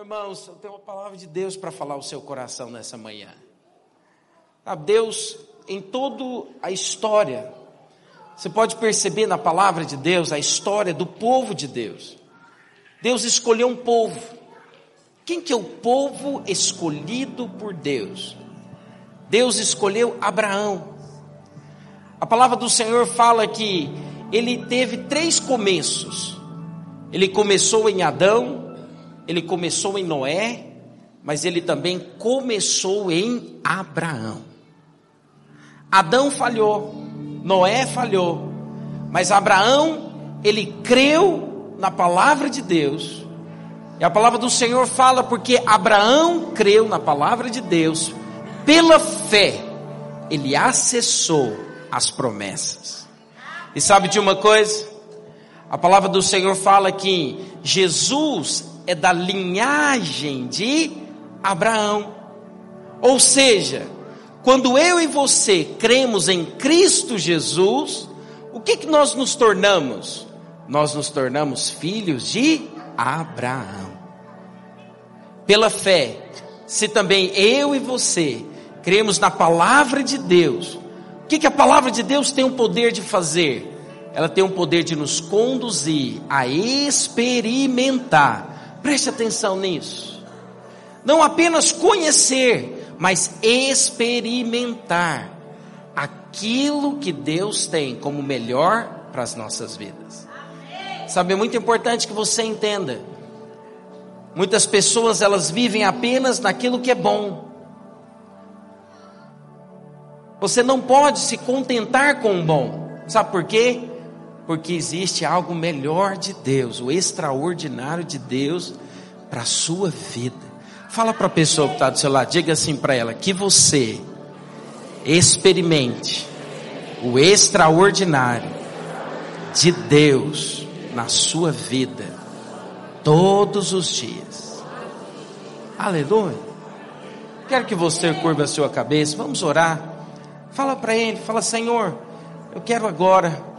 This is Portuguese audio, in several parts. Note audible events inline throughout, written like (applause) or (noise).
Irmãos, eu tenho uma palavra de Deus para falar ao seu coração nessa manhã. Deus, em toda a história, você pode perceber na palavra de Deus a história do povo de Deus. Deus escolheu um povo. Quem que é o povo escolhido por Deus? Deus escolheu Abraão. A palavra do Senhor fala que ele teve três começos. Ele começou em Adão, ele começou em Noé, mas ele também começou em Abraão. Adão falhou, Noé falhou, mas Abraão, ele creu na palavra de Deus. E a palavra do Senhor fala porque Abraão creu na palavra de Deus, pela fé, ele acessou as promessas. E sabe de uma coisa? A palavra do Senhor fala que Jesus é da linhagem de Abraão. Ou seja, quando eu e você cremos em Cristo Jesus, o que, que nós nos tornamos? Nós nos tornamos filhos de Abraão. Pela fé, se também eu e você cremos na palavra de Deus, o que, que a palavra de Deus tem o poder de fazer? Ela tem o poder de nos conduzir a experimentar. Preste atenção nisso. Não apenas conhecer, mas experimentar aquilo que Deus tem como melhor para as nossas vidas. Sabe, é muito importante que você entenda. Muitas pessoas elas vivem apenas naquilo que é bom. Você não pode se contentar com o bom. Sabe por quê? Porque existe algo melhor de Deus, o extraordinário de Deus para a sua vida. Fala para a pessoa que está do seu lado, diga assim para ela: que você experimente o extraordinário de Deus na sua vida todos os dias. Aleluia. Quero que você curva a sua cabeça, vamos orar. Fala para ele, fala: Senhor, eu quero agora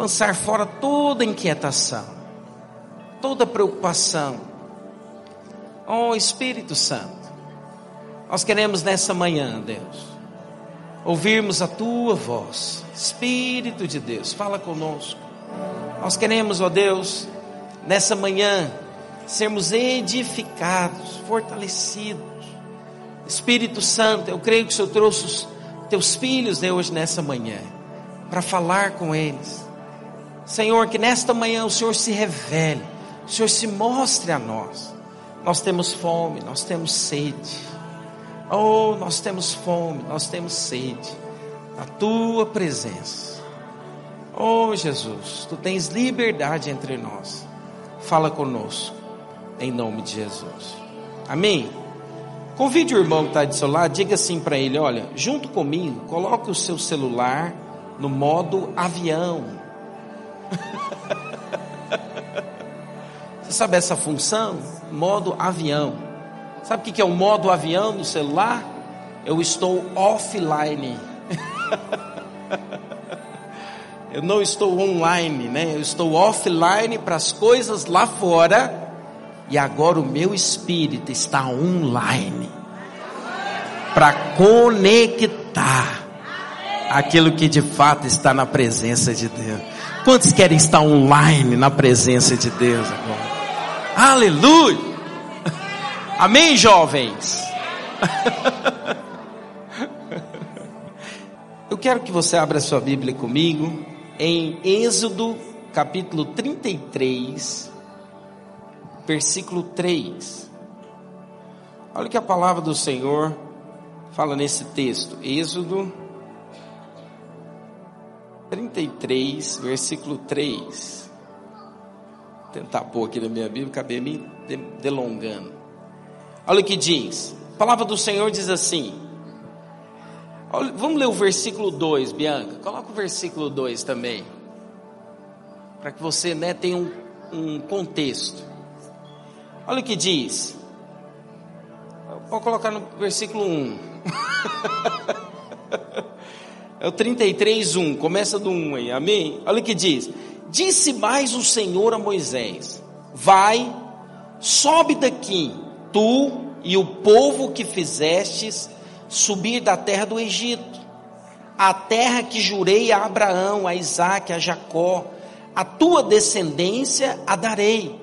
lançar fora toda inquietação, toda preocupação Oh Espírito Santo, nós queremos nessa manhã, Deus, ouvirmos a tua voz. Espírito de Deus, fala conosco. Nós queremos, ó Deus, nessa manhã, sermos edificados, fortalecidos. Espírito Santo, eu creio que o Senhor trouxe os teus filhos de hoje nessa manhã, para falar com eles. Senhor, que nesta manhã o Senhor se revele, o Senhor se mostre a nós. Nós temos fome, nós temos sede. Oh, nós temos fome, nós temos sede da tua presença. Oh, Jesus, tu tens liberdade entre nós. Fala conosco, em nome de Jesus. Amém? Convide o irmão que está de seu lado, diga assim para ele: olha, junto comigo, coloque o seu celular no modo avião. Você sabe essa função? modo avião. Sabe o que é o modo avião no celular? Eu estou offline. (laughs) eu não estou online, né? Eu estou offline para as coisas lá fora. E agora o meu espírito está online para conectar aquilo que de fato está na presença de Deus. Quantos querem estar online na presença de Deus agora? Aleluia! (laughs) Amém, jovens? (laughs) Eu quero que você abra sua Bíblia comigo em Êxodo capítulo 33, versículo 3. Olha o que a palavra do Senhor fala nesse texto. Êxodo 33, versículo 3 tentar pôr aqui na minha Bíblia, acabei me delongando. Olha o que diz. A palavra do Senhor diz assim. Vamos ler o versículo 2, Bianca. Coloca o versículo 2 também. Para que você né, tenha um, um contexto. Olha o que diz. Vou colocar no versículo 1. (laughs) é o 33, 1. Começa do 1 aí. Amém? Olha o que diz. Disse mais o Senhor a Moisés: Vai, sobe daqui, tu e o povo que fizestes subir da terra do Egito, a terra que jurei a Abraão, a Isaque, a Jacó, a tua descendência a darei.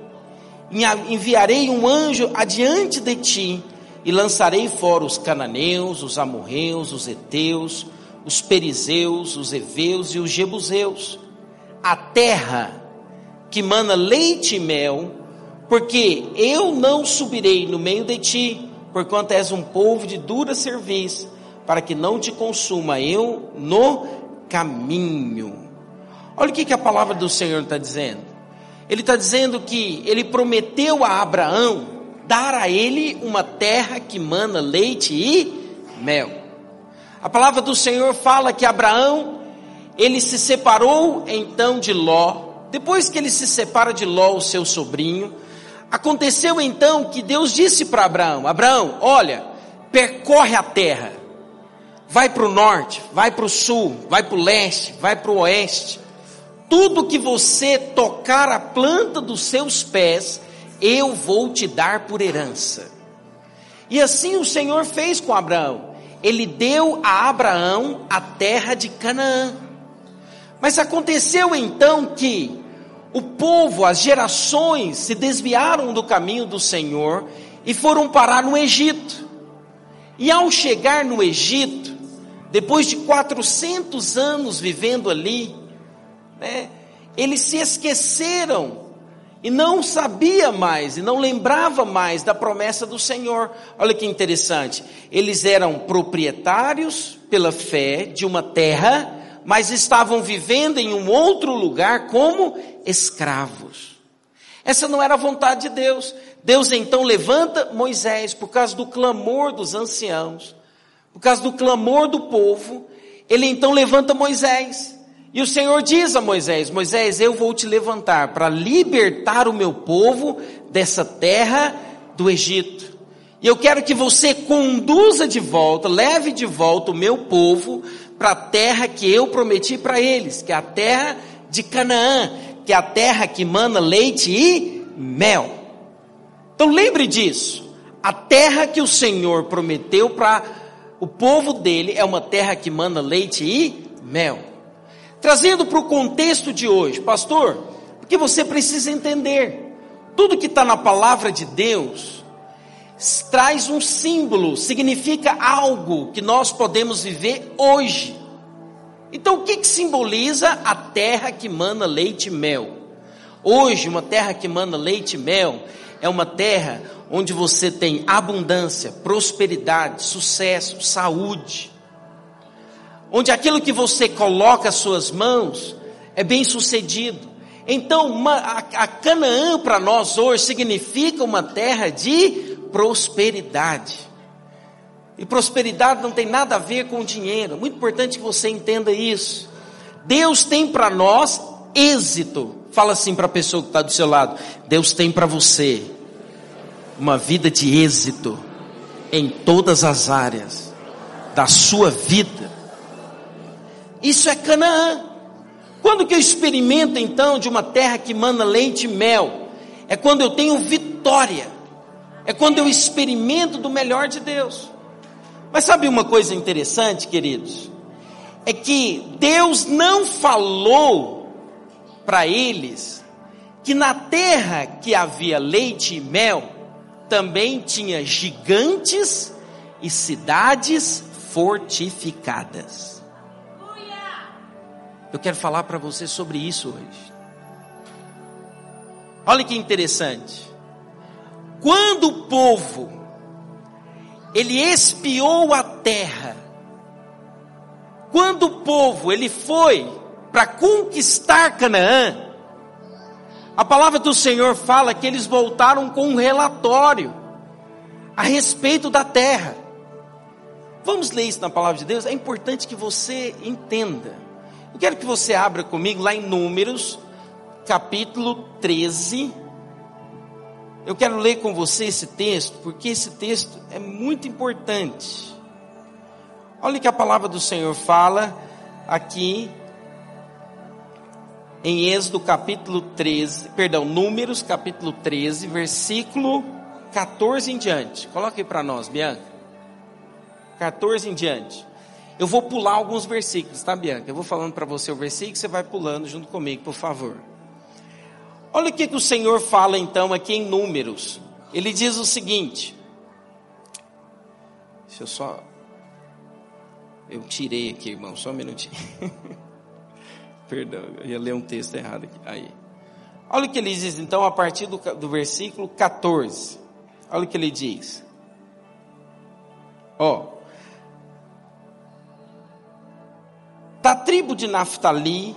Enviarei um anjo adiante de ti e lançarei fora os cananeus, os amorreus, os heteus, os perizeus, os heveus e os jebuseus. A terra que mana leite e mel, porque eu não subirei no meio de ti, porquanto és um povo de dura serviço, para que não te consuma eu no caminho. Olha o que, que a palavra do Senhor está dizendo. Ele está dizendo que ele prometeu a Abraão dar a ele uma terra que mana leite e mel. A palavra do Senhor fala que Abraão, ele se separou então de Ló. Depois que ele se separa de Ló, o seu sobrinho, aconteceu então que Deus disse para Abraão: Abraão, olha, percorre a terra, vai para o norte, vai para o sul, vai para o leste, vai para o oeste tudo que você tocar a planta dos seus pés, eu vou te dar por herança. E assim o Senhor fez com Abraão. Ele deu a Abraão a terra de Canaã. Mas aconteceu então que o povo, as gerações, se desviaram do caminho do Senhor e foram parar no Egito. E ao chegar no Egito, depois de 400 anos vivendo ali, né? Eles se esqueceram e não sabia mais e não lembrava mais da promessa do Senhor. Olha que interessante. Eles eram proprietários pela fé de uma terra, mas estavam vivendo em um outro lugar como escravos. Essa não era a vontade de Deus. Deus então levanta Moisés por causa do clamor dos anciãos, por causa do clamor do povo. Ele então levanta Moisés. E o Senhor diz a Moisés: Moisés, eu vou te levantar para libertar o meu povo dessa terra do Egito. E eu quero que você conduza de volta, leve de volta o meu povo para a terra que eu prometi para eles, que é a terra de Canaã, que é a terra que mana leite e mel. Então lembre disso. A terra que o Senhor prometeu para o povo dele é uma terra que mana leite e mel. Trazendo para o contexto de hoje, pastor, porque você precisa entender, tudo que está na palavra de Deus traz um símbolo, significa algo que nós podemos viver hoje. Então, o que, que simboliza a terra que mana leite e mel? Hoje, uma terra que mana leite e mel é uma terra onde você tem abundância, prosperidade, sucesso, saúde onde aquilo que você coloca as suas mãos é bem sucedido. Então, uma, a, a Canaã para nós hoje significa uma terra de prosperidade. E prosperidade não tem nada a ver com dinheiro. Muito importante que você entenda isso. Deus tem para nós êxito. Fala assim para a pessoa que está do seu lado: Deus tem para você uma vida de êxito em todas as áreas da sua vida. Isso é Canaã. Quando que eu experimento então de uma terra que mana leite e mel? É quando eu tenho vitória. É quando eu experimento do melhor de Deus. Mas sabe uma coisa interessante, queridos? É que Deus não falou para eles que na terra que havia leite e mel também tinha gigantes e cidades fortificadas. Eu quero falar para você sobre isso hoje. Olha que interessante. Quando o povo ele espiou a terra, quando o povo ele foi para conquistar Canaã, a palavra do Senhor fala que eles voltaram com um relatório a respeito da terra. Vamos ler isso na palavra de Deus? É importante que você entenda. Eu quero que você abra comigo lá em Números, capítulo 13. Eu quero ler com você esse texto, porque esse texto é muito importante. Olha que a palavra do Senhor fala aqui em Êxodo capítulo 13, perdão, Números capítulo 13, versículo 14 em diante. Coloque para nós, Bianca. 14 em diante. Eu vou pular alguns versículos, tá, Bianca? Eu vou falando para você o versículo, você vai pulando junto comigo, por favor. Olha o que, que o Senhor fala então aqui em Números. Ele diz o seguinte. Deixa eu só. Eu tirei aqui, irmão, só um minutinho. (laughs) Perdão, eu ia ler um texto errado aqui. Aí. Olha o que ele diz então a partir do, do versículo 14. Olha o que ele diz. Ó. Da tribo de Naphtali,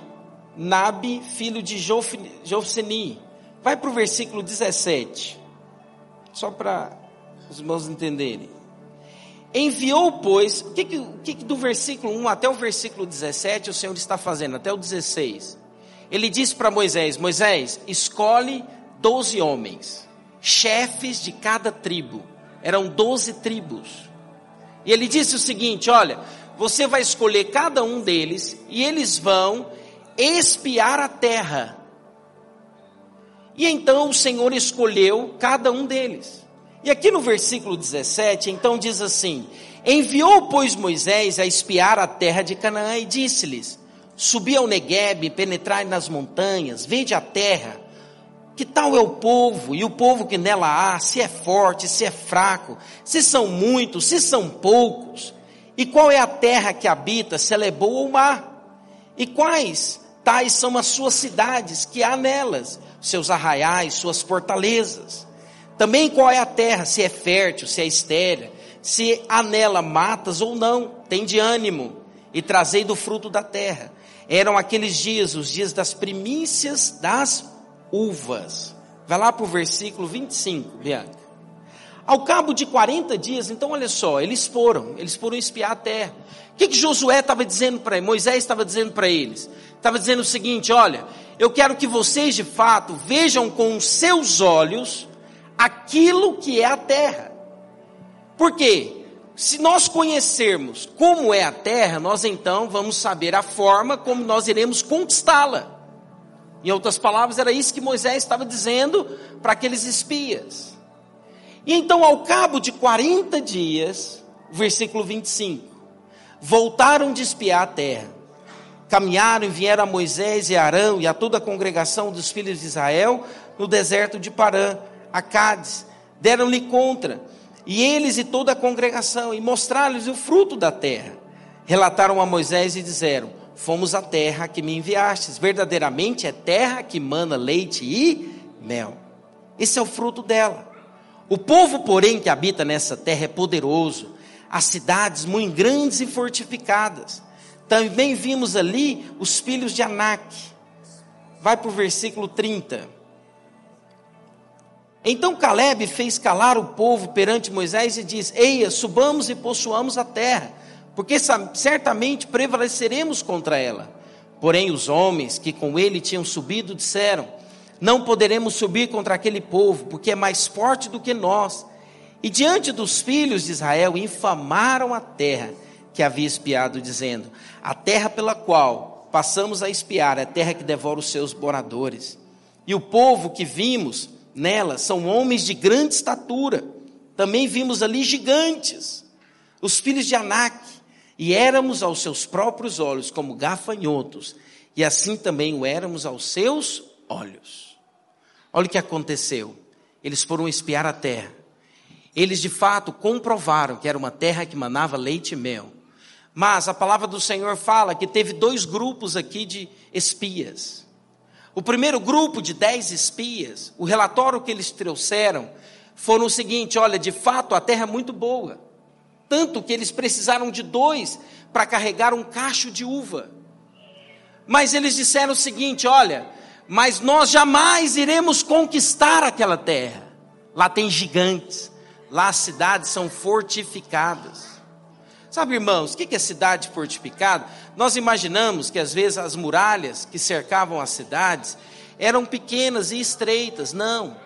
Nabi, filho de Jofseni. Vai para o versículo 17. Só para os irmãos entenderem. Enviou, pois, o que, que do versículo 1 até o versículo 17 o Senhor está fazendo, até o 16? Ele disse para Moisés: Moisés, escolhe doze homens, chefes de cada tribo. Eram doze tribos. E ele disse o seguinte: Olha, você vai escolher cada um deles e eles vão espiar a terra. E então o Senhor escolheu cada um deles. E aqui no versículo 17, então diz assim: Enviou, pois, Moisés a espiar a terra de Canaã e disse-lhes: Subi ao Negueb, penetrai nas montanhas, vede a terra. Que tal é o povo e o povo que nela há, se é forte, se é fraco, se são muitos, se são poucos? E qual é a terra que habita, se ela é boa ou má? E quais tais são as suas cidades que há nelas, seus arraiais, suas fortalezas? Também qual é a terra, se é fértil, se é estéril, se há nela matas ou não, tem de ânimo, e trazei do fruto da terra. Eram aqueles dias, os dias das primícias das uvas. Vai lá para o versículo 25, Bianca. Ao cabo de 40 dias, então olha só, eles foram, eles foram espiar a terra. O que, que Josué estava dizendo para eles? Moisés estava dizendo para eles? Estava dizendo o seguinte: olha, eu quero que vocês de fato vejam com os seus olhos aquilo que é a terra. Por quê? Se nós conhecermos como é a terra, nós então vamos saber a forma como nós iremos conquistá-la. Em outras palavras, era isso que Moisés estava dizendo para aqueles espias. E então, ao cabo de 40 dias, versículo 25, voltaram de espiar a terra. Caminharam e vieram a Moisés e Arão e a toda a congregação dos filhos de Israel no deserto de Parã a Cádiz, deram-lhe contra, e eles e toda a congregação, e mostraram-lhes o fruto da terra. Relataram a Moisés e disseram: Fomos à terra que me enviastes, verdadeiramente é terra que mana leite e mel. Esse é o fruto dela. O povo, porém, que habita nessa terra é poderoso, as cidades muito grandes e fortificadas. Também vimos ali os filhos de Anak. Vai para o versículo 30. Então Caleb fez calar o povo perante Moisés e diz: Eia, subamos e possuamos a terra, porque certamente prevaleceremos contra ela. Porém, os homens que com ele tinham subido disseram: Não poderemos subir contra aquele povo, porque é mais forte do que nós. E diante dos filhos de Israel infamaram a terra que havia espiado, dizendo: A terra pela qual passamos a espiar é a terra que devora os seus moradores. E o povo que vimos nela são homens de grande estatura. Também vimos ali gigantes, os filhos de Anak, e éramos aos seus próprios olhos como gafanhotos, e assim também o éramos aos seus olhos. Olha o que aconteceu. Eles foram espiar a terra. Eles de fato comprovaram que era uma terra que manava leite e mel. Mas a palavra do Senhor fala que teve dois grupos aqui de espias. O primeiro grupo de dez espias, o relatório que eles trouxeram, foram o seguinte: olha, de fato a terra é muito boa. Tanto que eles precisaram de dois para carregar um cacho de uva. Mas eles disseram o seguinte: olha, mas nós jamais iremos conquistar aquela terra. Lá tem gigantes, lá as cidades são fortificadas. Sabe, irmãos, o que é cidade fortificada? Nós imaginamos que às vezes as muralhas que cercavam as cidades eram pequenas e estreitas. Não.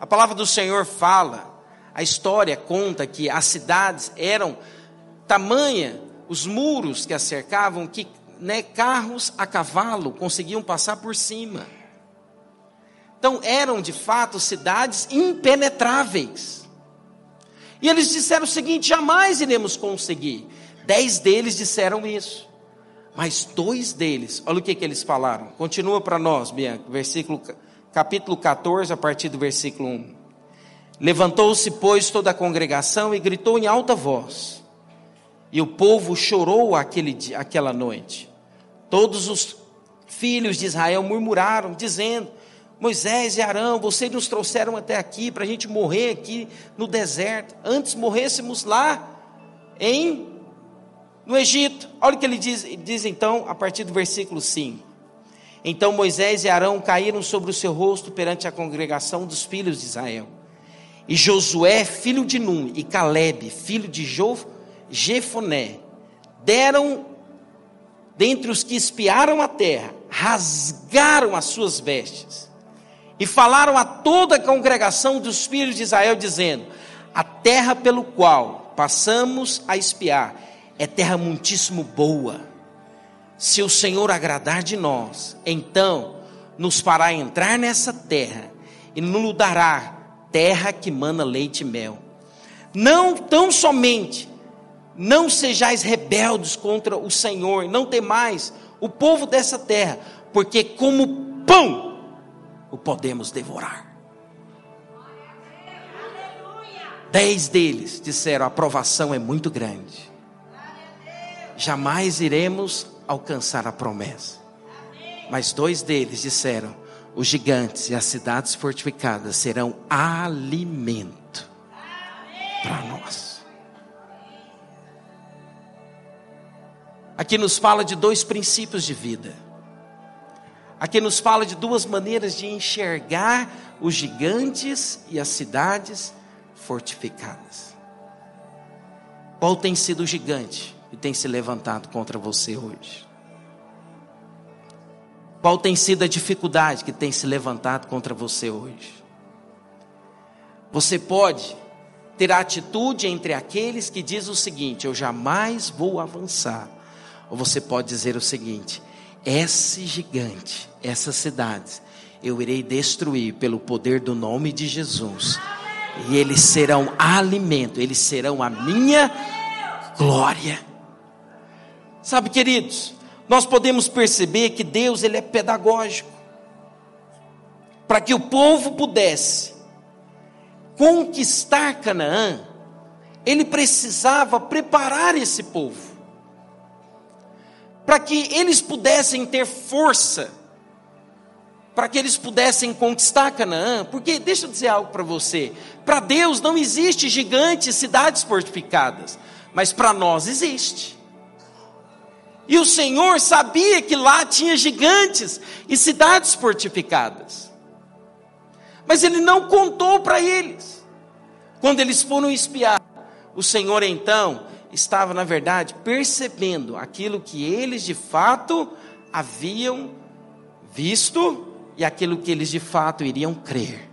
A palavra do Senhor fala, a história conta que as cidades eram tamanha, os muros que as cercavam, que né, carros a cavalo conseguiam passar por cima. Então eram de fato cidades impenetráveis. E eles disseram o seguinte: jamais iremos conseguir. Dez deles disseram isso. Mas dois deles, olha o que, que eles falaram. Continua para nós, Bianca, versículo, capítulo 14, a partir do versículo 1. Levantou-se, pois, toda a congregação e gritou em alta voz. E o povo chorou aquele, aquela noite. Todos os filhos de Israel murmuraram, dizendo: Moisés e Arão, vocês nos trouxeram até aqui para a gente morrer aqui no deserto. Antes morrêssemos lá em no Egito. Olha o que ele diz, diz então a partir do versículo 5. Então Moisés e Arão caíram sobre o seu rosto perante a congregação dos filhos de Israel. E Josué, filho de Num, e Caleb, filho de jo, Jefoné, deram dentre os que espiaram a terra, rasgaram as suas vestes e falaram a toda a congregação dos filhos de Israel, dizendo: A terra pelo qual passamos a espiar é terra muitíssimo boa. Se o Senhor agradar de nós, então nos fará entrar nessa terra e nos dará terra que mana leite e mel. Não tão somente, não sejais rebeldes contra o Senhor, não temais o povo dessa terra, porque como pão o podemos devorar. Dez deles disseram: a aprovação é muito grande jamais iremos alcançar a promessa. Mas dois deles disseram: os gigantes e as cidades fortificadas serão alimento para nós. Aqui nos fala de dois princípios de vida. Aqui nos fala de duas maneiras de enxergar os gigantes e as cidades fortificadas. Qual tem sido o gigante e tem se levantado contra você hoje? Qual tem sido a dificuldade que tem se levantado contra você hoje? Você pode ter a atitude entre aqueles que diz o seguinte: eu jamais vou avançar. Ou você pode dizer o seguinte: esse gigante, essas cidades, eu irei destruir pelo poder do nome de Jesus. E eles serão alimento, eles serão a minha glória. Sabe, queridos, nós podemos perceber que Deus ele é pedagógico. Para que o povo pudesse conquistar Canaã, ele precisava preparar esse povo. Para que eles pudessem ter força, para que eles pudessem conquistar Canaã, porque deixa eu dizer algo para você: para Deus não existe gigantes, cidades fortificadas, mas para nós existe. E o Senhor sabia que lá tinha gigantes e cidades fortificadas. Mas ele não contou para eles. Quando eles foram espiar, o Senhor então estava, na verdade, percebendo aquilo que eles de fato haviam visto e aquilo que eles de fato iriam crer.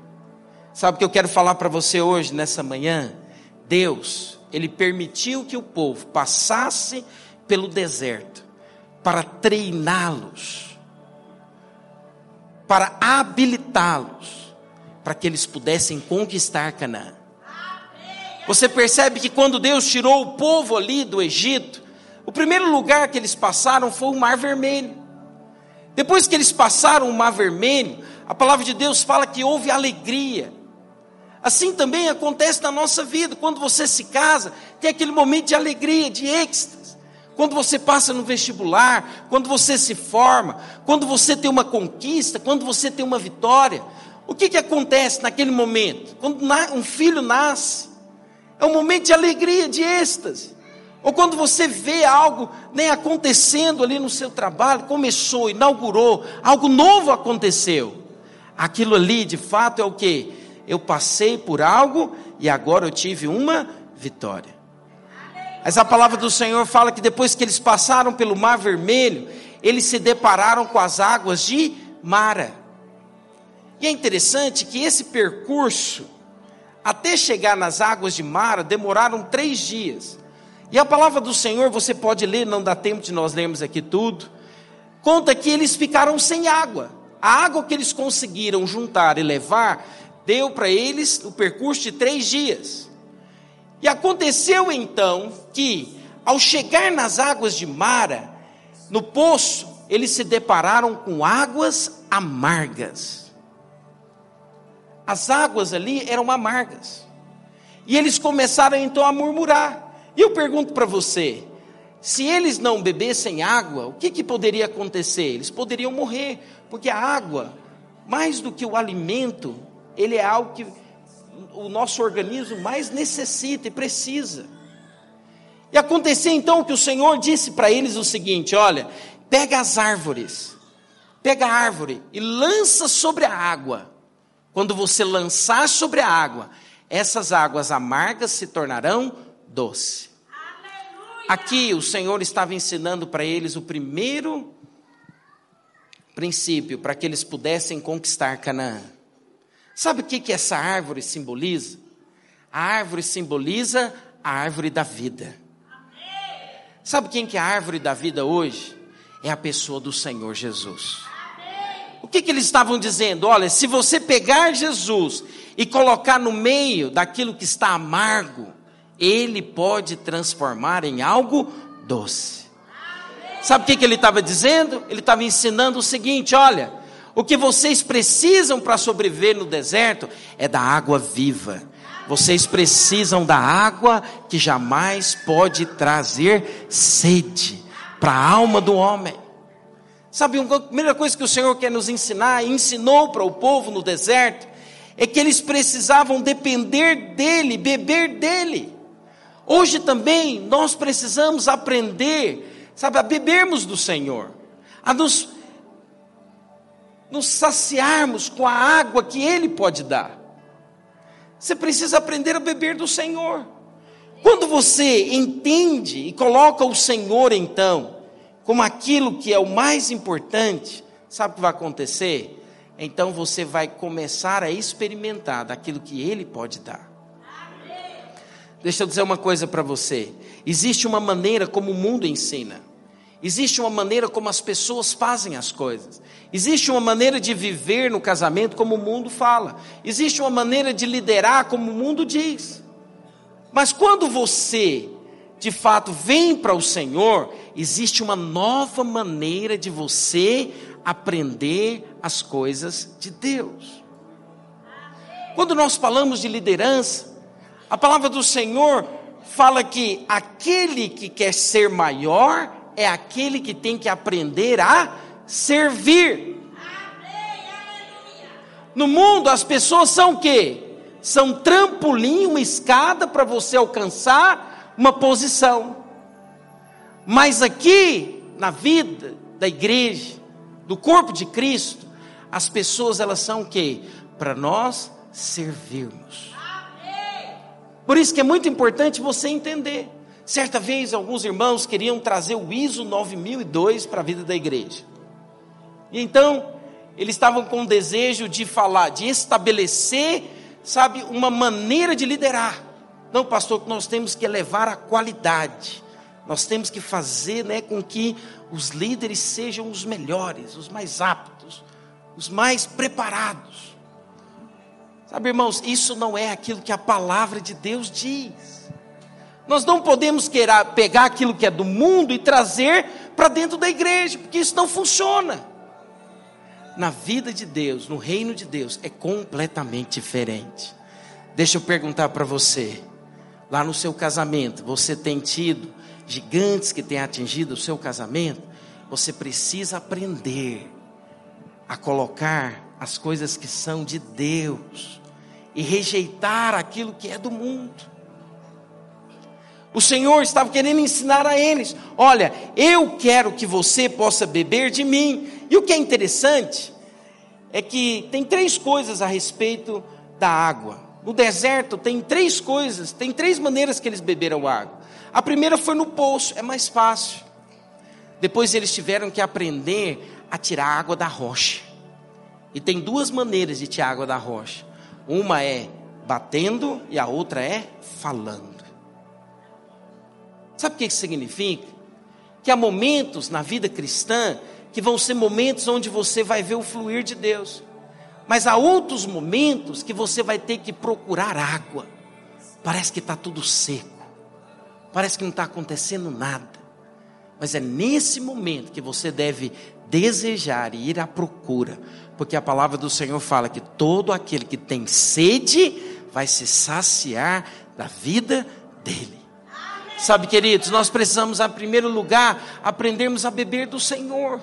Sabe o que eu quero falar para você hoje, nessa manhã? Deus, Ele permitiu que o povo passasse pelo deserto para treiná-los, para habilitá-los, para que eles pudessem conquistar Canaã. Você percebe que quando Deus tirou o povo ali do Egito, o primeiro lugar que eles passaram foi o Mar Vermelho. Depois que eles passaram o Mar Vermelho, a palavra de Deus fala que houve alegria. Assim também acontece na nossa vida, quando você se casa, tem aquele momento de alegria, de êxtase quando você passa no vestibular, quando você se forma, quando você tem uma conquista, quando você tem uma vitória. O que, que acontece naquele momento? Quando um filho nasce, é um momento de alegria, de êxtase. Ou quando você vê algo nem acontecendo ali no seu trabalho, começou, inaugurou, algo novo aconteceu. Aquilo ali, de fato, é o que? Eu passei por algo e agora eu tive uma vitória. Mas a palavra do Senhor fala que depois que eles passaram pelo Mar Vermelho, eles se depararam com as águas de Mara. E é interessante que esse percurso, até chegar nas águas de Mara, demoraram três dias. E a palavra do Senhor, você pode ler, não dá tempo de nós lermos aqui tudo, conta que eles ficaram sem água. A água que eles conseguiram juntar e levar, deu para eles o percurso de três dias. E aconteceu então que, ao chegar nas águas de Mara, no poço, eles se depararam com águas amargas. As águas ali eram amargas. E eles começaram então a murmurar. E eu pergunto para você: se eles não bebessem água, o que, que poderia acontecer? Eles poderiam morrer, porque a água, mais do que o alimento, ele é algo que o nosso organismo mais necessita e precisa. E aconteceu então que o Senhor disse para eles o seguinte: olha, pega as árvores, pega a árvore e lança sobre a água. Quando você lançar sobre a água, essas águas amargas se tornarão doce. Aqui o Senhor estava ensinando para eles o primeiro princípio para que eles pudessem conquistar Canaã. Sabe o que, que essa árvore simboliza? A árvore simboliza a árvore da vida. Sabe quem que é a árvore da vida hoje? É a pessoa do Senhor Jesus. O que, que eles estavam dizendo? Olha, se você pegar Jesus e colocar no meio daquilo que está amargo, ele pode transformar em algo doce. Sabe o que, que ele estava dizendo? Ele estava ensinando o seguinte: olha, o que vocês precisam para sobreviver no deserto é da água viva. Vocês precisam da água que jamais pode trazer sede para a alma do homem. Sabe, a primeira coisa que o Senhor quer nos ensinar, e ensinou para o povo no deserto, é que eles precisavam depender dele, beber dele. Hoje também nós precisamos aprender, sabe, a bebermos do Senhor, a nos, nos saciarmos com a água que Ele pode dar. Você precisa aprender a beber do Senhor. Quando você entende e coloca o Senhor, então, como aquilo que é o mais importante, sabe o que vai acontecer? Então você vai começar a experimentar daquilo que Ele pode dar. Deixa eu dizer uma coisa para você. Existe uma maneira como o mundo ensina. Existe uma maneira como as pessoas fazem as coisas. Existe uma maneira de viver no casamento como o mundo fala. Existe uma maneira de liderar como o mundo diz. Mas quando você, de fato, vem para o Senhor, existe uma nova maneira de você aprender as coisas de Deus. Quando nós falamos de liderança, a palavra do Senhor fala que aquele que quer ser maior é aquele que tem que aprender a servir. No mundo as pessoas são o quê? São trampolim, uma escada para você alcançar uma posição. Mas aqui na vida da igreja, do corpo de Cristo, as pessoas elas são o quê? Para nós servirmos. Por isso que é muito importante você entender. Certa vez, alguns irmãos queriam trazer o ISO 9002 para a vida da igreja. E então, eles estavam com o desejo de falar, de estabelecer, sabe, uma maneira de liderar. Não, pastor, nós temos que elevar a qualidade. Nós temos que fazer né, com que os líderes sejam os melhores, os mais aptos, os mais preparados. Sabe, irmãos, isso não é aquilo que a palavra de Deus diz. Nós não podemos querer pegar aquilo que é do mundo e trazer para dentro da igreja, porque isso não funciona. Na vida de Deus, no reino de Deus, é completamente diferente. Deixa eu perguntar para você, lá no seu casamento, você tem tido gigantes que têm atingido o seu casamento? Você precisa aprender a colocar as coisas que são de Deus e rejeitar aquilo que é do mundo. O Senhor estava querendo ensinar a eles: olha, eu quero que você possa beber de mim. E o que é interessante é que tem três coisas a respeito da água. No deserto tem três coisas, tem três maneiras que eles beberam água. A primeira foi no poço, é mais fácil. Depois eles tiveram que aprender a tirar água da rocha. E tem duas maneiras de tirar água da rocha. Uma é batendo e a outra é falando. Sabe o que isso significa? Que há momentos na vida cristã que vão ser momentos onde você vai ver o fluir de Deus. Mas há outros momentos que você vai ter que procurar água. parece que está tudo seco, parece que não está acontecendo nada. Mas é nesse momento que você deve desejar e ir à procura, porque a palavra do Senhor fala que todo aquele que tem sede vai se saciar da vida dele. Sabe, queridos, nós precisamos, em primeiro lugar, aprendermos a beber do Senhor.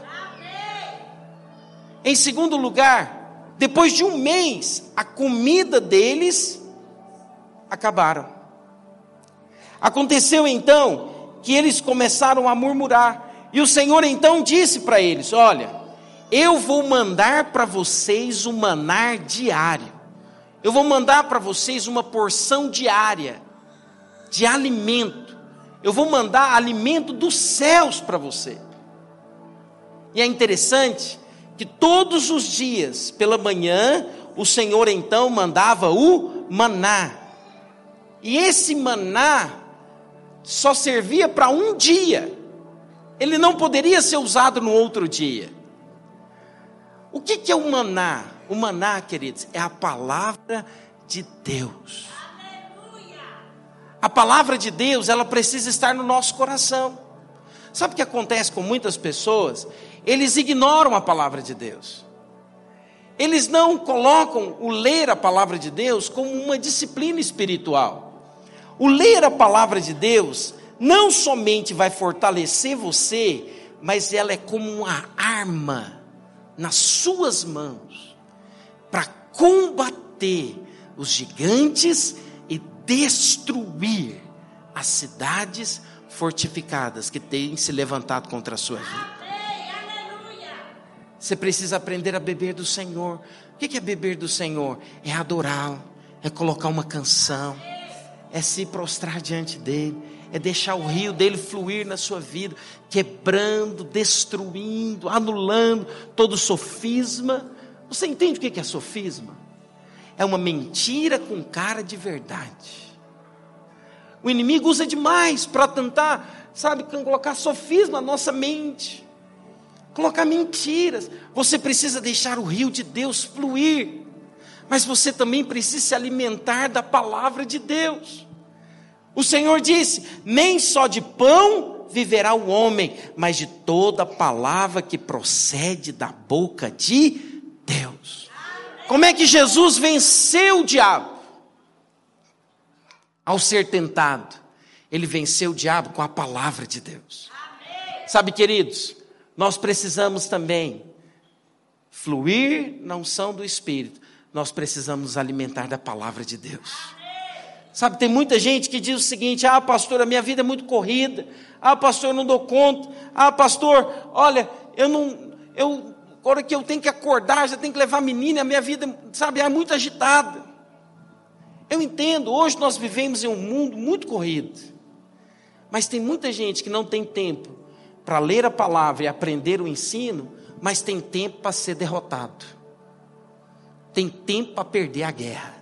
Em segundo lugar, depois de um mês, a comida deles acabaram. Aconteceu então que eles começaram a murmurar, e o Senhor então disse para eles: Olha, eu vou mandar para vocês um manar diário, eu vou mandar para vocês uma porção diária de alimento eu vou mandar alimento dos céus para você. E é interessante que todos os dias, pela manhã, o Senhor então mandava o maná. E esse maná só servia para um dia. Ele não poderia ser usado no outro dia. O que, que é o maná? O maná, queridos, é a palavra de Deus. A palavra de Deus, ela precisa estar no nosso coração. Sabe o que acontece com muitas pessoas? Eles ignoram a palavra de Deus. Eles não colocam o ler a palavra de Deus como uma disciplina espiritual. O ler a palavra de Deus não somente vai fortalecer você, mas ela é como uma arma nas suas mãos para combater os gigantes destruir as cidades fortificadas que têm se levantado contra a sua vida. Você precisa aprender a beber do Senhor. O que é beber do Senhor? É adorá-lo, é colocar uma canção, é se prostrar diante dele, é deixar o rio dele fluir na sua vida, quebrando, destruindo, anulando todo sofisma. Você entende o que é sofisma? é uma mentira com cara de verdade. O inimigo usa demais para tentar, sabe, colocar sofisma na nossa mente, colocar mentiras. Você precisa deixar o rio de Deus fluir, mas você também precisa se alimentar da palavra de Deus. O Senhor disse: nem só de pão viverá o homem, mas de toda palavra que procede da boca de Deus. Como é que Jesus venceu o diabo? Ao ser tentado, ele venceu o diabo com a palavra de Deus. Sabe, queridos, nós precisamos também fluir na unção do Espírito, nós precisamos alimentar da palavra de Deus. Sabe, tem muita gente que diz o seguinte: ah, pastor, a minha vida é muito corrida. Ah, pastor, eu não dou conta. Ah, pastor, olha, eu não, eu hora que eu tenho que acordar, já tenho que levar a menina, a minha vida, sabe, é muito agitada. Eu entendo, hoje nós vivemos em um mundo muito corrido. Mas tem muita gente que não tem tempo para ler a palavra e aprender o ensino, mas tem tempo para ser derrotado. Tem tempo para perder a guerra.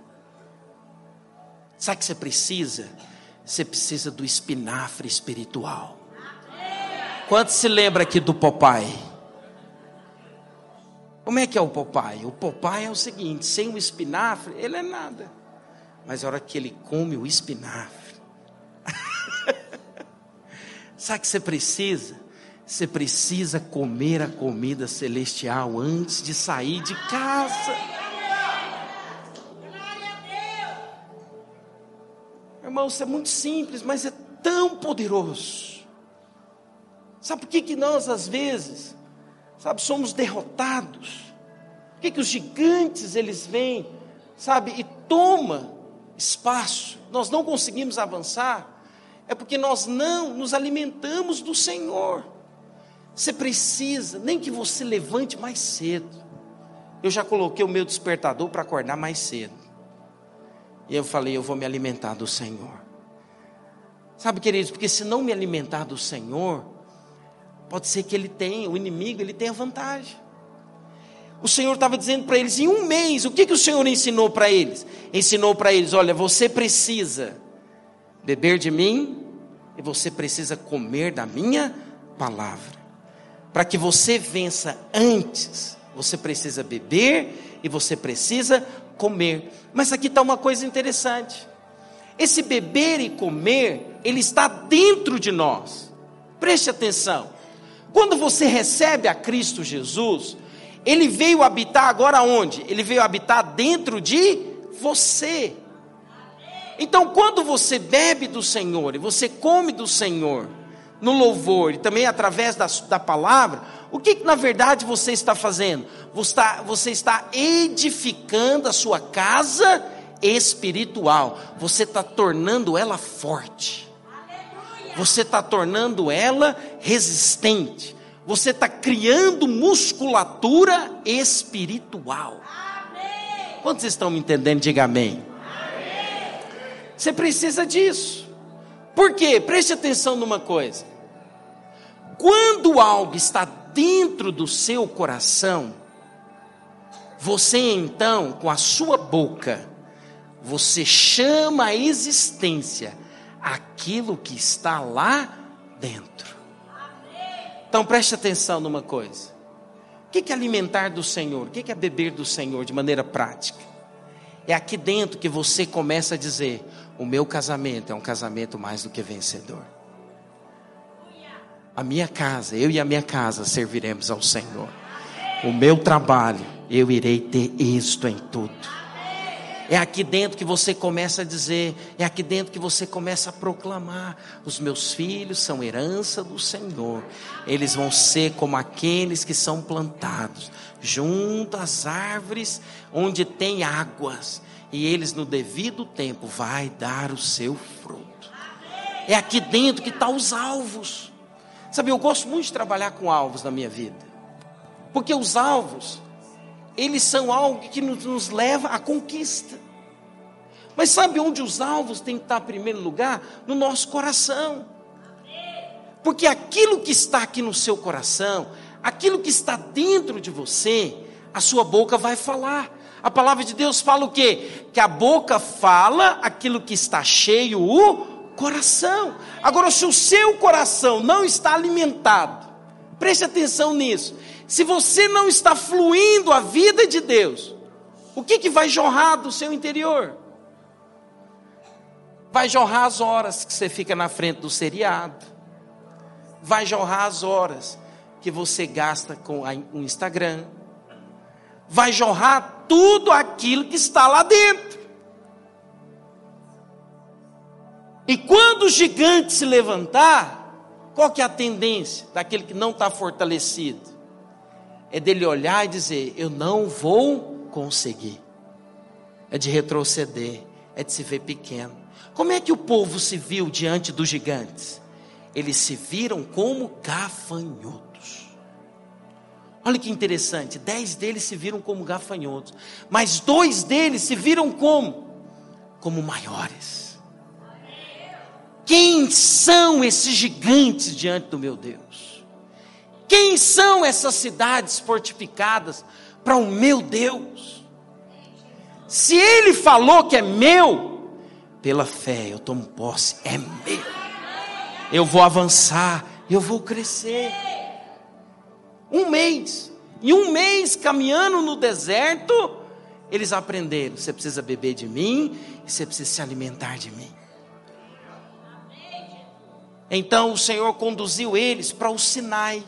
Sabe o que você precisa? Você precisa do espinafre espiritual. Quantos se lembra aqui do papai? Como é que é o Popeye? O Popeye é o seguinte: sem o espinafre, ele é nada. Mas a hora que ele come o espinafre, (laughs) sabe o que você precisa? Você precisa comer a comida celestial antes de sair de casa. Irmão, isso é muito simples, mas é tão poderoso. Sabe por que, que nós, às vezes, sabe, somos derrotados. Por que, que os gigantes eles vêm, sabe, e toma espaço? Nós não conseguimos avançar, é porque nós não nos alimentamos do Senhor. Você precisa, nem que você levante mais cedo. Eu já coloquei o meu despertador para acordar mais cedo. E eu falei, eu vou me alimentar do Senhor. Sabe, queridos, porque se não me alimentar do Senhor, Pode ser que ele tenha, o inimigo, ele tenha vantagem. O Senhor estava dizendo para eles, em um mês, o que, que o Senhor ensinou para eles? Ensinou para eles: olha, você precisa beber de mim e você precisa comer da minha palavra. Para que você vença antes, você precisa beber e você precisa comer. Mas aqui está uma coisa interessante. Esse beber e comer, ele está dentro de nós. Preste atenção. Quando você recebe a Cristo Jesus, ele veio habitar agora onde? Ele veio habitar dentro de você. Então, quando você bebe do Senhor e você come do Senhor, no louvor e também através da, da palavra, o que, que na verdade você está fazendo? Você está, você está edificando a sua casa espiritual, você está tornando ela forte, você está tornando ela resistente, você está criando musculatura espiritual. Quantos estão me entendendo? Diga amém. Você precisa disso. Por quê? Preste atenção numa coisa. Quando algo está dentro do seu coração, você então, com a sua boca, você chama a existência aquilo que está lá dentro. Então preste atenção numa coisa. O que é alimentar do Senhor? O que é beber do Senhor de maneira prática? É aqui dentro que você começa a dizer: o meu casamento é um casamento mais do que vencedor. A minha casa, eu e a minha casa serviremos ao Senhor. O meu trabalho, eu irei ter êxito em tudo. É aqui dentro que você começa a dizer, é aqui dentro que você começa a proclamar: os meus filhos são herança do Senhor, eles vão ser como aqueles que são plantados junto às árvores onde tem águas, e eles no devido tempo vai dar o seu fruto. É aqui dentro que estão tá os alvos. Sabe, eu gosto muito de trabalhar com alvos na minha vida. Porque os alvos, eles são algo que nos, nos leva à conquista. Mas sabe onde os alvos têm que estar em primeiro lugar? No nosso coração. Porque aquilo que está aqui no seu coração, aquilo que está dentro de você, a sua boca vai falar. A palavra de Deus fala o quê? Que a boca fala aquilo que está cheio, o coração. Agora, se o seu coração não está alimentado, preste atenção nisso. Se você não está fluindo a vida de Deus, o que, que vai jorrar do seu interior? Vai jorrar as horas que você fica na frente do seriado. Vai jorrar as horas que você gasta com o Instagram vai jorrar tudo aquilo que está lá dentro. E quando o gigante se levantar, qual que é a tendência daquele que não está fortalecido? É dele olhar e dizer: Eu não vou conseguir. É de retroceder, é de se ver pequeno. Como é que o povo se viu diante dos gigantes? Eles se viram como gafanhotos. Olha que interessante, dez deles se viram como gafanhotos, mas dois deles se viram como? Como maiores. Quem são esses gigantes diante do meu Deus? Quem são essas cidades fortificadas para o meu Deus? Se ele falou que é meu, pela fé eu tomo posse, é meu. Eu vou avançar, eu vou crescer. Um mês. Em um mês caminhando no deserto, eles aprenderam: você precisa beber de mim e você precisa se alimentar de mim. Então o Senhor conduziu eles para o Sinai.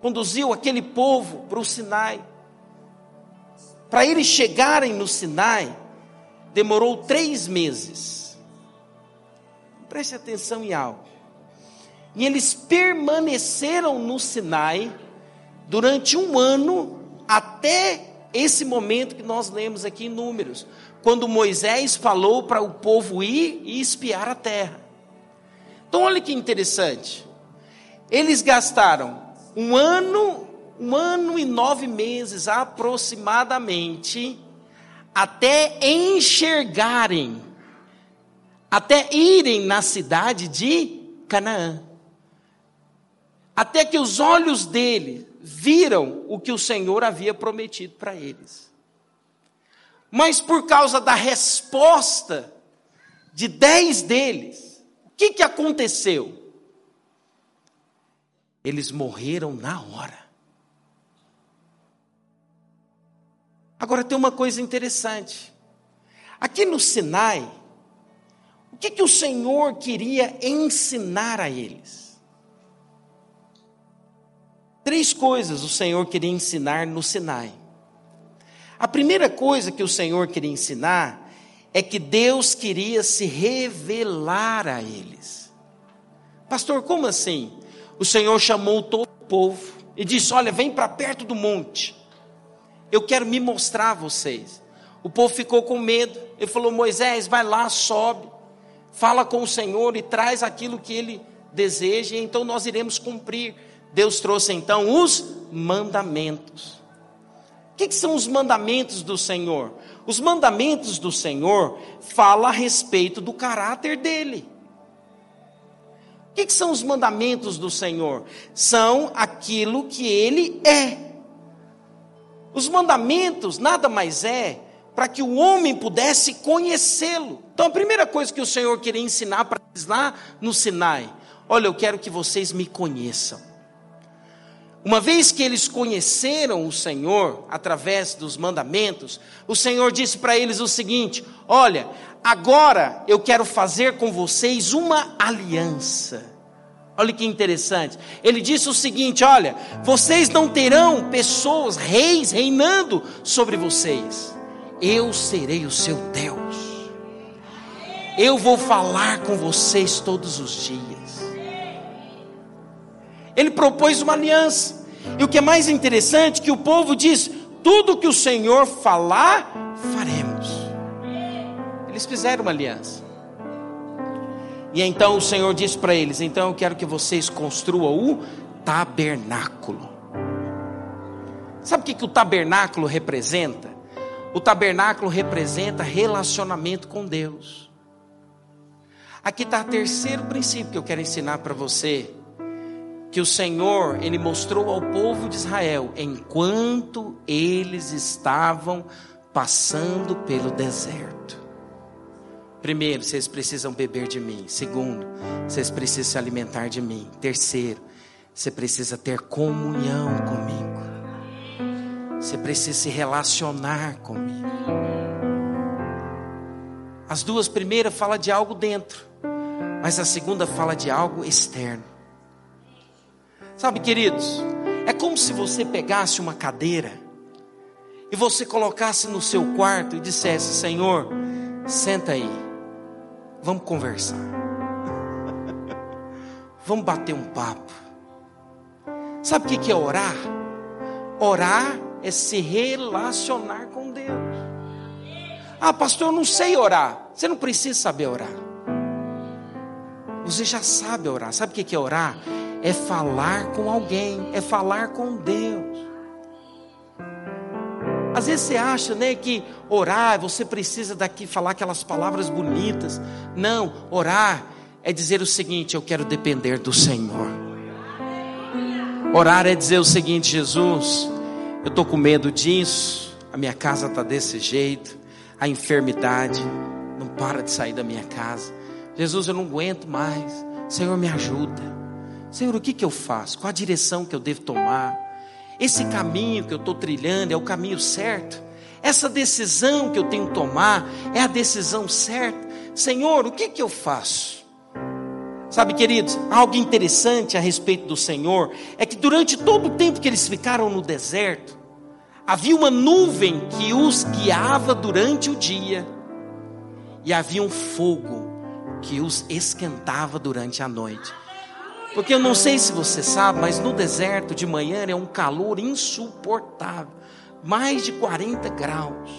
Conduziu aquele povo para o Sinai. Para eles chegarem no Sinai, demorou três meses. Preste atenção em algo. E eles permaneceram no Sinai durante um ano até esse momento que nós lemos aqui em Números, quando Moisés falou para o povo ir e espiar a terra. Então, olha que interessante. Eles gastaram um ano, um ano e nove meses aproximadamente, até enxergarem, até irem na cidade de Canaã até que os olhos dele viram o que o Senhor havia prometido para eles. Mas por causa da resposta de dez deles, que, que aconteceu? Eles morreram na hora. Agora tem uma coisa interessante. Aqui no Sinai, o que, que o Senhor queria ensinar a eles? Três coisas o Senhor queria ensinar no Sinai. A primeira coisa que o Senhor queria ensinar é que Deus queria se revelar a eles. Pastor, como assim? O Senhor chamou todo o povo e disse: Olha, vem para perto do monte. Eu quero me mostrar a vocês. O povo ficou com medo. Ele falou: Moisés, vai lá, sobe, fala com o Senhor e traz aquilo que ele deseja, e então nós iremos cumprir. Deus trouxe então os mandamentos. O que, que são os mandamentos do Senhor? Os mandamentos do Senhor falam a respeito do caráter dele. O que, que são os mandamentos do Senhor? São aquilo que ele é. Os mandamentos nada mais é para que o homem pudesse conhecê-lo. Então a primeira coisa que o Senhor queria ensinar para eles lá no Sinai: olha, eu quero que vocês me conheçam. Uma vez que eles conheceram o Senhor através dos mandamentos, o Senhor disse para eles o seguinte: Olha, agora eu quero fazer com vocês uma aliança. Olha que interessante. Ele disse o seguinte: Olha, vocês não terão pessoas, reis, reinando sobre vocês. Eu serei o seu Deus. Eu vou falar com vocês todos os dias. Ele propôs uma aliança. E o que é mais interessante, que o povo diz: tudo que o Senhor falar, faremos. Eles fizeram uma aliança. E então o Senhor disse para eles: então eu quero que vocês construam o tabernáculo. Sabe o que, que o tabernáculo representa? O tabernáculo representa relacionamento com Deus. Aqui está o terceiro princípio que eu quero ensinar para você que o Senhor, ele mostrou ao povo de Israel enquanto eles estavam passando pelo deserto. Primeiro, vocês precisam beber de mim. Segundo, vocês precisam se alimentar de mim. Terceiro, você precisa ter comunhão comigo. Você precisa se relacionar comigo. As duas primeiras falam de algo dentro, mas a segunda fala de algo externo. Sabe, queridos, é como se você pegasse uma cadeira e você colocasse no seu quarto e dissesse: Senhor, senta aí, vamos conversar, (laughs) vamos bater um papo. Sabe o que é orar? Orar é se relacionar com Deus. Ah, pastor, eu não sei orar. Você não precisa saber orar. Você já sabe orar. Sabe o que é orar? É falar com alguém, é falar com Deus. Às vezes você acha, né, que orar, você precisa daqui falar aquelas palavras bonitas. Não, orar é dizer o seguinte: eu quero depender do Senhor. Orar é dizer o seguinte: Jesus, eu estou com medo disso, a minha casa está desse jeito, a enfermidade não para de sair da minha casa. Jesus, eu não aguento mais. Senhor, me ajuda. Senhor, o que, que eu faço? Qual a direção que eu devo tomar? Esse caminho que eu estou trilhando é o caminho certo? Essa decisão que eu tenho que tomar é a decisão certa? Senhor, o que, que eu faço? Sabe, queridos, algo interessante a respeito do Senhor é que durante todo o tempo que eles ficaram no deserto, havia uma nuvem que os guiava durante o dia, e havia um fogo que os esquentava durante a noite. Porque eu não sei se você sabe, mas no deserto de manhã é um calor insuportável mais de 40 graus.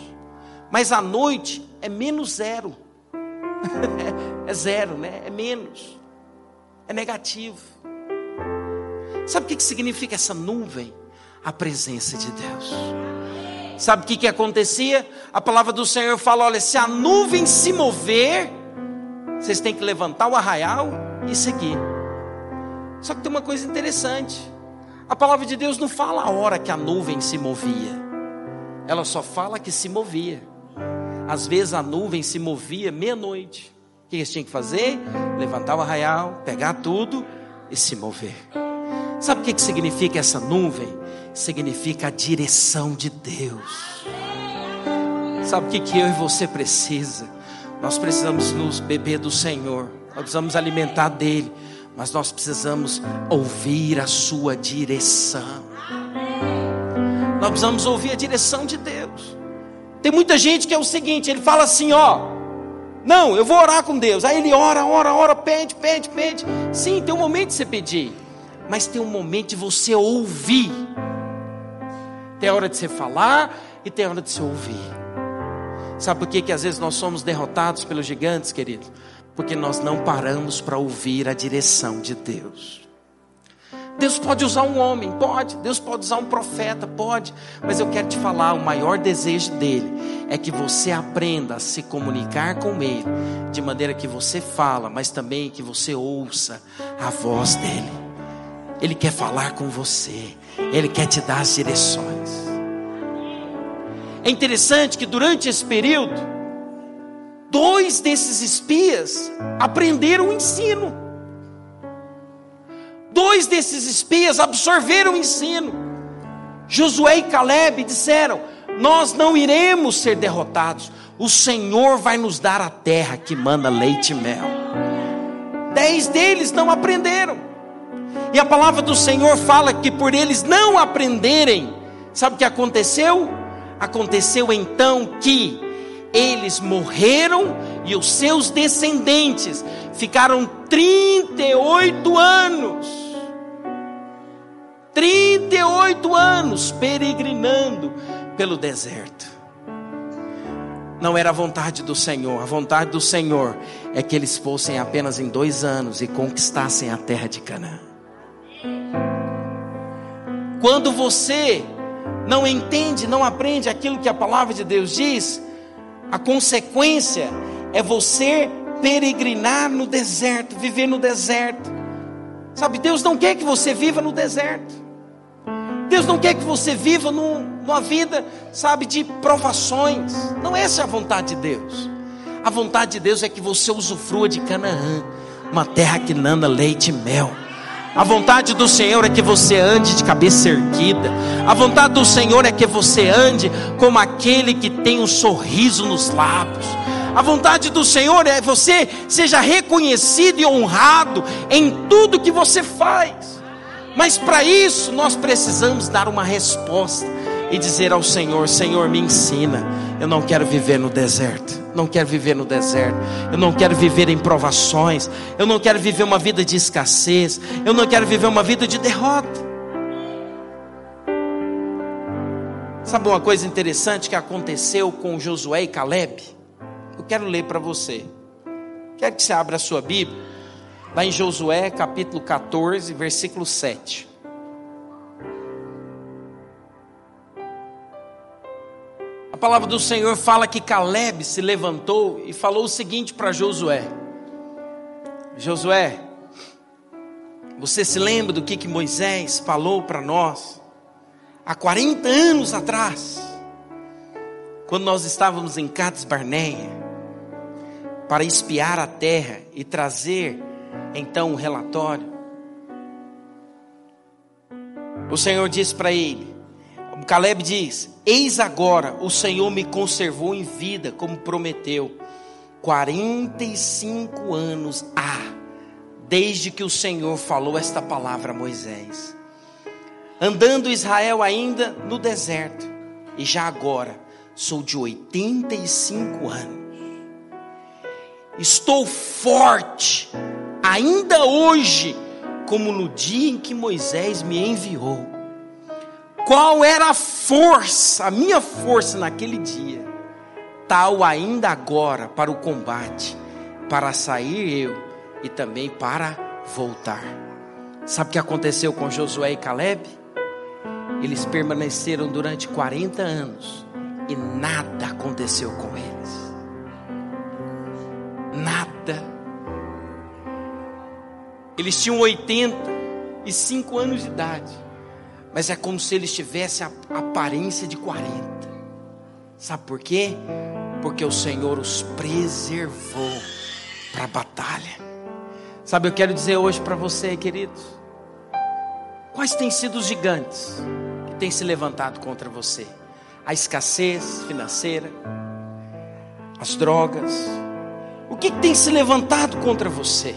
Mas à noite é menos zero. (laughs) é zero, né? É menos. É negativo. Sabe o que significa essa nuvem? A presença de Deus. Sabe o que, que acontecia? A palavra do Senhor fala: olha, se a nuvem se mover, vocês têm que levantar o arraial e seguir. Só que tem uma coisa interessante. A palavra de Deus não fala a hora que a nuvem se movia. Ela só fala que se movia. Às vezes a nuvem se movia meia-noite. O que eles tinham que fazer? Levantar o arraial, pegar tudo e se mover. Sabe o que significa essa nuvem? Significa a direção de Deus. Sabe o que, que eu e você precisa? Nós precisamos nos beber do Senhor, nós precisamos alimentar dele, mas nós precisamos ouvir a sua direção. Nós precisamos ouvir a direção de Deus. Tem muita gente que é o seguinte: ele fala assim, ó. Não, eu vou orar com Deus. Aí ele ora, ora, ora, pede, pede, pede. Sim, tem um momento de você pedir, mas tem um momento de você ouvir. Tem a hora de você falar e tem a hora de você ouvir. Sabe por que, que às vezes nós somos derrotados pelos gigantes, querido? Porque nós não paramos para ouvir a direção de Deus. Deus pode usar um homem, pode. Deus pode usar um profeta, pode. Mas eu quero te falar: o maior desejo dele é que você aprenda a se comunicar com ele, de maneira que você fala, mas também que você ouça a voz dele. Ele quer falar com você, ele quer te dar as direções. É interessante que durante esse período, dois desses espias aprenderam o ensino. Dois desses espias absorveram o ensino. Josué e Caleb disseram: Nós não iremos ser derrotados. O Senhor vai nos dar a terra que manda leite e mel. Dez deles não aprenderam. E a palavra do Senhor fala que por eles não aprenderem, sabe o que aconteceu? Aconteceu então que eles morreram e os seus descendentes ficaram 38 anos. 38 anos peregrinando pelo deserto. Não era a vontade do Senhor, a vontade do Senhor é que eles fossem apenas em dois anos e conquistassem a terra de Canaã. Quando você não entende, não aprende aquilo que a palavra de Deus diz, a consequência é você peregrinar no deserto, viver no deserto. Sabe, Deus não quer que você viva no deserto. Deus não quer que você viva num, numa vida, sabe, de provações. Não essa é a vontade de Deus. A vontade de Deus é que você usufrua de Canaã, uma terra que nanda leite e mel. A vontade do Senhor é que você ande de cabeça erguida. A vontade do Senhor é que você ande como aquele que tem um sorriso nos lábios. A vontade do Senhor é você seja reconhecido e honrado em tudo que você faz. Mas para isso nós precisamos dar uma resposta e dizer ao Senhor: Senhor, me ensina. Eu não quero viver no deserto. Não quero viver no deserto. Eu não quero viver em provações. Eu não quero viver uma vida de escassez. Eu não quero viver uma vida de derrota. Sabe uma coisa interessante que aconteceu com Josué e Caleb? Eu quero ler para você. Quero que você abra a sua Bíblia. Lá em Josué, capítulo 14, versículo 7. A palavra do Senhor fala que Caleb se levantou e falou o seguinte para Josué: Josué, você se lembra do que, que Moisés falou para nós há 40 anos atrás, quando nós estávamos em Cades Barneia, para espiar a terra e trazer então um relatório? O Senhor disse para ele: Caleb diz: Eis agora o Senhor me conservou em vida, como prometeu. 45 anos há, desde que o Senhor falou esta palavra a Moisés. Andando Israel ainda no deserto, e já agora sou de 85 anos. Estou forte, ainda hoje, como no dia em que Moisés me enviou qual era a força, a minha força naquele dia, tal ainda agora para o combate, para sair eu e também para voltar. Sabe o que aconteceu com Josué e Caleb? Eles permaneceram durante 40 anos e nada aconteceu com eles. Nada. Eles tinham 85 anos de idade mas é como se eles tivessem a aparência de 40. Sabe por quê? Porque o Senhor os preservou para a batalha. Sabe, eu quero dizer hoje para você, queridos, quais têm sido os gigantes que têm se levantado contra você? A escassez financeira, as drogas. O que, que tem se levantado contra você?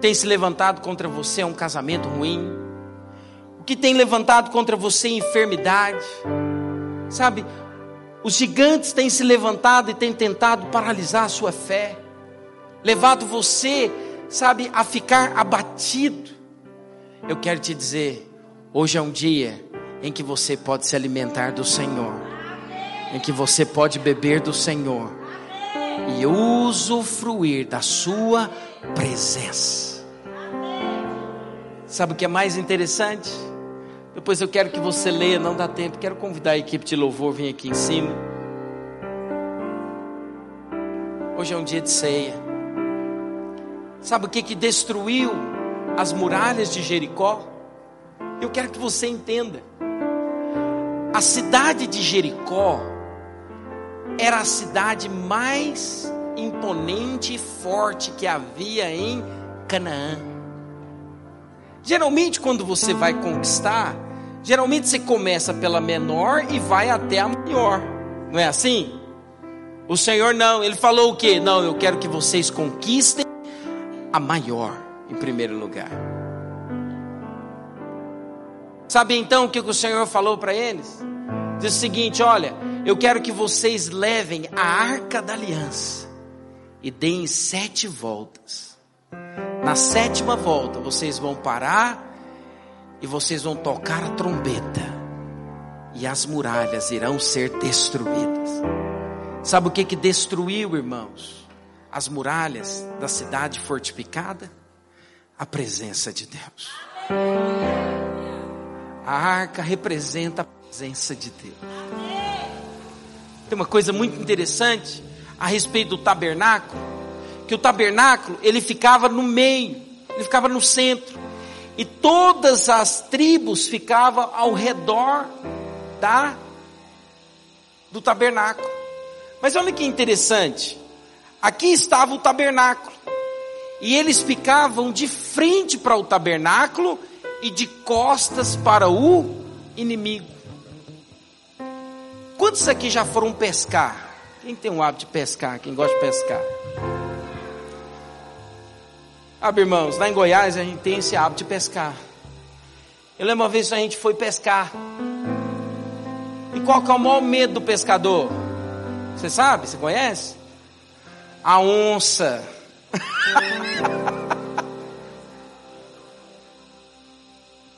Tem se levantado contra você um casamento ruim? Que tem levantado contra você enfermidade? Sabe, os gigantes têm se levantado e têm tentado paralisar a sua fé, levado você, sabe, a ficar abatido. Eu quero te dizer, hoje é um dia em que você pode se alimentar do Senhor, em que você pode beber do Senhor e usufruir da Sua presença. Sabe o que é mais interessante? Depois eu quero que você leia, não dá tempo. Quero convidar a equipe de louvor a vir aqui em cima. Hoje é um dia de ceia. Sabe o que que destruiu as muralhas de Jericó? Eu quero que você entenda. A cidade de Jericó era a cidade mais imponente e forte que havia em Canaã. Geralmente, quando você vai conquistar, geralmente você começa pela menor e vai até a maior, não é assim? O Senhor não, Ele falou o que? Não, eu quero que vocês conquistem a maior em primeiro lugar. Sabe então o que o Senhor falou para eles? Diz o seguinte: olha, eu quero que vocês levem a arca da aliança e deem sete voltas. Na sétima volta, vocês vão parar e vocês vão tocar a trombeta, e as muralhas irão ser destruídas. Sabe o que que destruiu, irmãos? As muralhas da cidade fortificada? A presença de Deus. A arca representa a presença de Deus. Tem uma coisa muito interessante a respeito do tabernáculo, que o tabernáculo, ele ficava no meio, ele ficava no centro e todas as tribos ficavam ao redor da do tabernáculo. Mas olha que interessante. Aqui estava o tabernáculo. E eles ficavam de frente para o tabernáculo e de costas para o inimigo. Quantos aqui já foram pescar? Quem tem o hábito de pescar? Quem gosta de pescar? Ah, irmãos, lá em Goiás a gente tem esse hábito de pescar. Eu lembro uma vez que a gente foi pescar. E qual que é o maior medo do pescador? Você sabe? Você conhece? A onça. (laughs)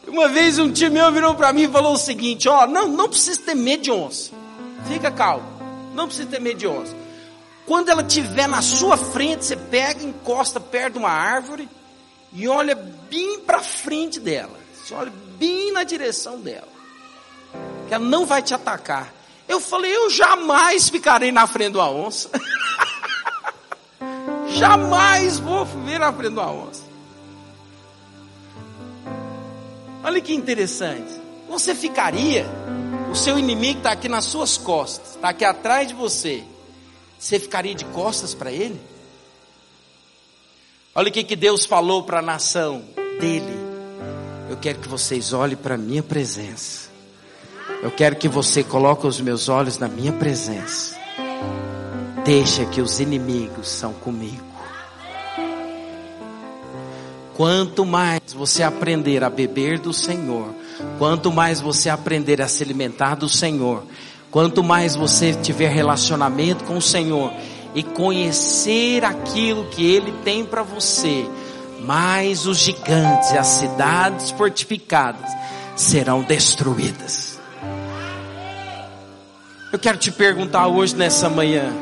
Uma vez um tio meu virou para mim e falou o seguinte: ó, não, não precisa ter medo de onça. Fica calmo. Não precisa ter medo de onça. Quando ela estiver na sua frente, você pega, encosta perto de uma árvore e olha bem para frente dela. Você olha bem na direção dela. Que ela não vai te atacar. Eu falei, eu jamais ficarei na frente de uma onça. (laughs) jamais vou ver na frente de uma onça. Olha que interessante. Você ficaria, o seu inimigo está aqui nas suas costas, está aqui atrás de você você ficaria de costas para ele? Olha o que, que Deus falou para a nação dele. Eu quero que vocês olhem para a minha presença. Eu quero que você coloque os meus olhos na minha presença. Deixa que os inimigos são comigo. Quanto mais você aprender a beber do Senhor, quanto mais você aprender a se alimentar do Senhor, Quanto mais você tiver relacionamento com o Senhor e conhecer aquilo que Ele tem para você, mais os gigantes e as cidades fortificadas serão destruídas. Eu quero te perguntar hoje nessa manhã.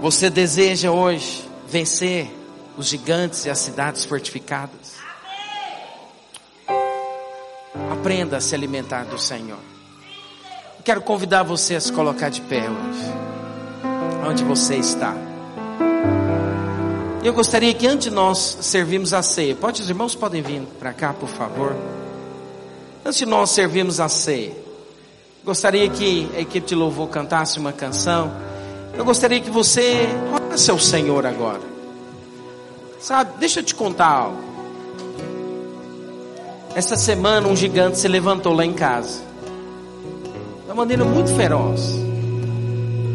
Você deseja hoje vencer os gigantes e as cidades fortificadas? Aprenda a se alimentar do Senhor. quero convidar você a se colocar de pé hoje. Onde você está. Eu gostaria que antes de nós servirmos a ceia, pode os irmãos podem vir para cá, por favor. Antes de nós servirmos a ceia, gostaria que a equipe de louvor cantasse uma canção. Eu gostaria que você orasse ao Senhor agora. Sabe, deixa eu te contar algo. Essa semana um gigante se levantou lá em casa. maneira muito feroz.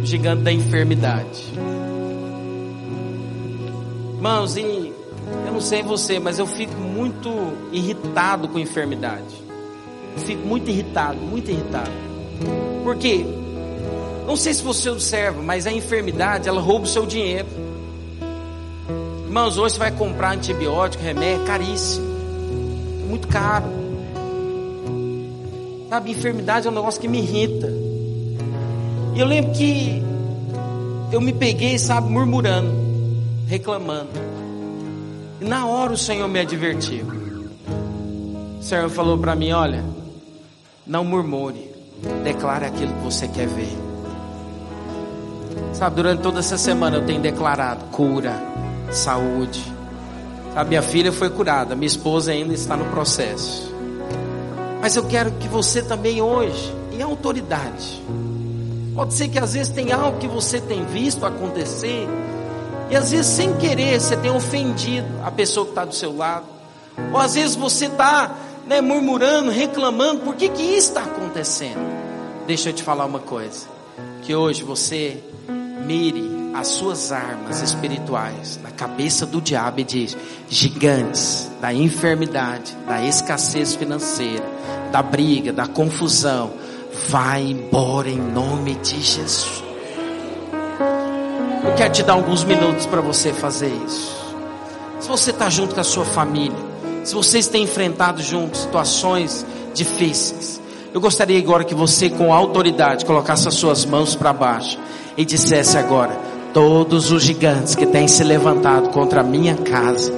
O gigante da enfermidade. Irmãos, e eu não sei você, mas eu fico muito irritado com enfermidade. Eu fico muito irritado, muito irritado. Porque, não sei se você observa, mas a enfermidade, ela rouba o seu dinheiro. Irmãos, hoje você vai comprar antibiótico, remédio, é caríssimo. Muito caro. Sabe, enfermidade é um negócio que me irrita. E eu lembro que eu me peguei, sabe, murmurando reclamando. E na hora o Senhor me advertiu. O Senhor falou para mim: Olha, não murmure, declare aquilo que você quer ver. Sabe, durante toda essa semana eu tenho declarado cura, saúde. Sabe, minha filha foi curada, minha esposa ainda está no processo. Mas eu quero que você também hoje, em autoridade, pode ser que às vezes tem algo que você tem visto acontecer e às vezes, sem querer, você tem ofendido a pessoa que está do seu lado. Ou às vezes você está né, murmurando, reclamando, por que, que isso está acontecendo? Deixa eu te falar uma coisa: que hoje você mire as suas armas espirituais na cabeça do diabo e diz: gigantes da enfermidade, da escassez financeira, da briga, da confusão, vai embora em nome de Jesus. Eu quero te dar alguns minutos para você fazer isso. Se você está junto com a sua família, se vocês têm enfrentado juntos situações difíceis, eu gostaria agora que você, com autoridade, colocasse as suas mãos para baixo e dissesse agora: todos os gigantes que têm se levantado contra a minha casa,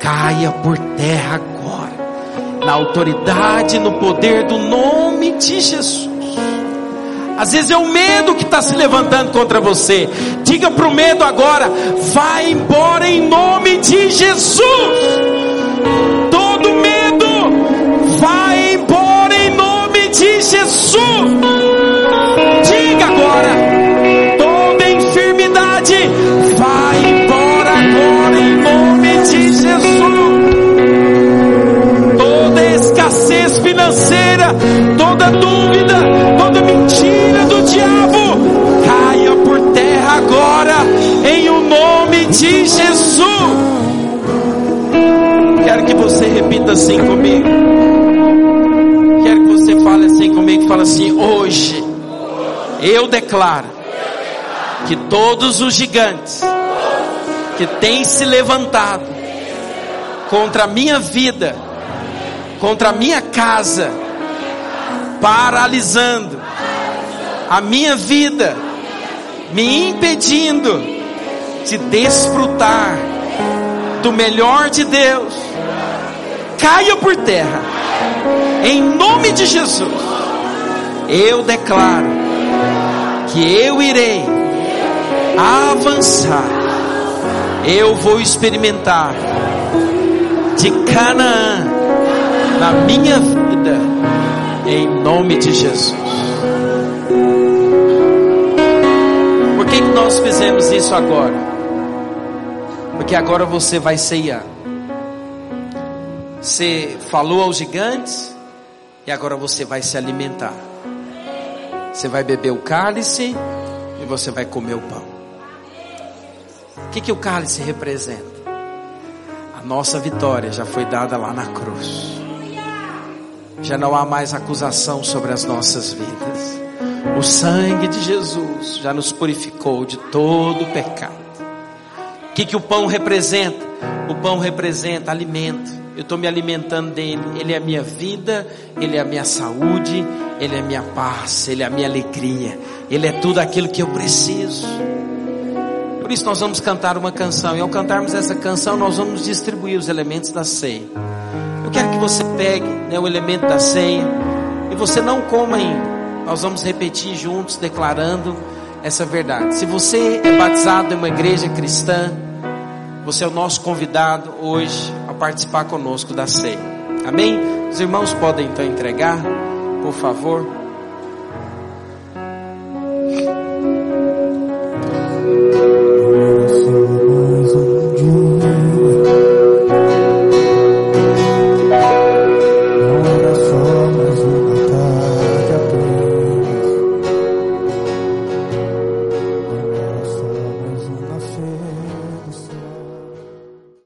caia por terra agora, na autoridade, no poder do nome de Jesus. Às vezes é o medo que está se levantando contra você. Diga para o medo agora: vai embora em nome de Jesus. Todo medo, vai embora em nome de Jesus. Diga agora: financeira, toda dúvida, toda mentira do diabo, caia por terra agora, em o nome de Jesus. Quero que você repita assim comigo. Quero que você fale assim comigo. Fala assim: hoje eu declaro que todos os gigantes que têm se levantado contra a minha vida, contra a minha casa, paralisando a minha vida, me impedindo de desfrutar do melhor de Deus, caia por terra, em nome de Jesus. Eu declaro que eu irei avançar, eu vou experimentar de Canaã na minha vida, em nome de Jesus. Por que, que nós fizemos isso agora? Porque agora você vai ceiar. Você falou aos gigantes e agora você vai se alimentar. Você vai beber o cálice e você vai comer o pão. O que, que o cálice representa? A nossa vitória já foi dada lá na cruz. Já não há mais acusação sobre as nossas vidas. O sangue de Jesus já nos purificou de todo o pecado. O que, que o pão representa? O pão representa alimento. Eu estou me alimentando dele. Ele é a minha vida, ele é a minha saúde, ele é a minha paz, ele é a minha alegria. Ele é tudo aquilo que eu preciso. Por isso nós vamos cantar uma canção. E ao cantarmos essa canção, nós vamos distribuir os elementos da ceia. Eu quero que você pegue né, o elemento da ceia e você não coma ainda. Nós vamos repetir juntos, declarando essa verdade. Se você é batizado em uma igreja cristã, você é o nosso convidado hoje a participar conosco da ceia. Amém? Os irmãos podem então entregar, por favor.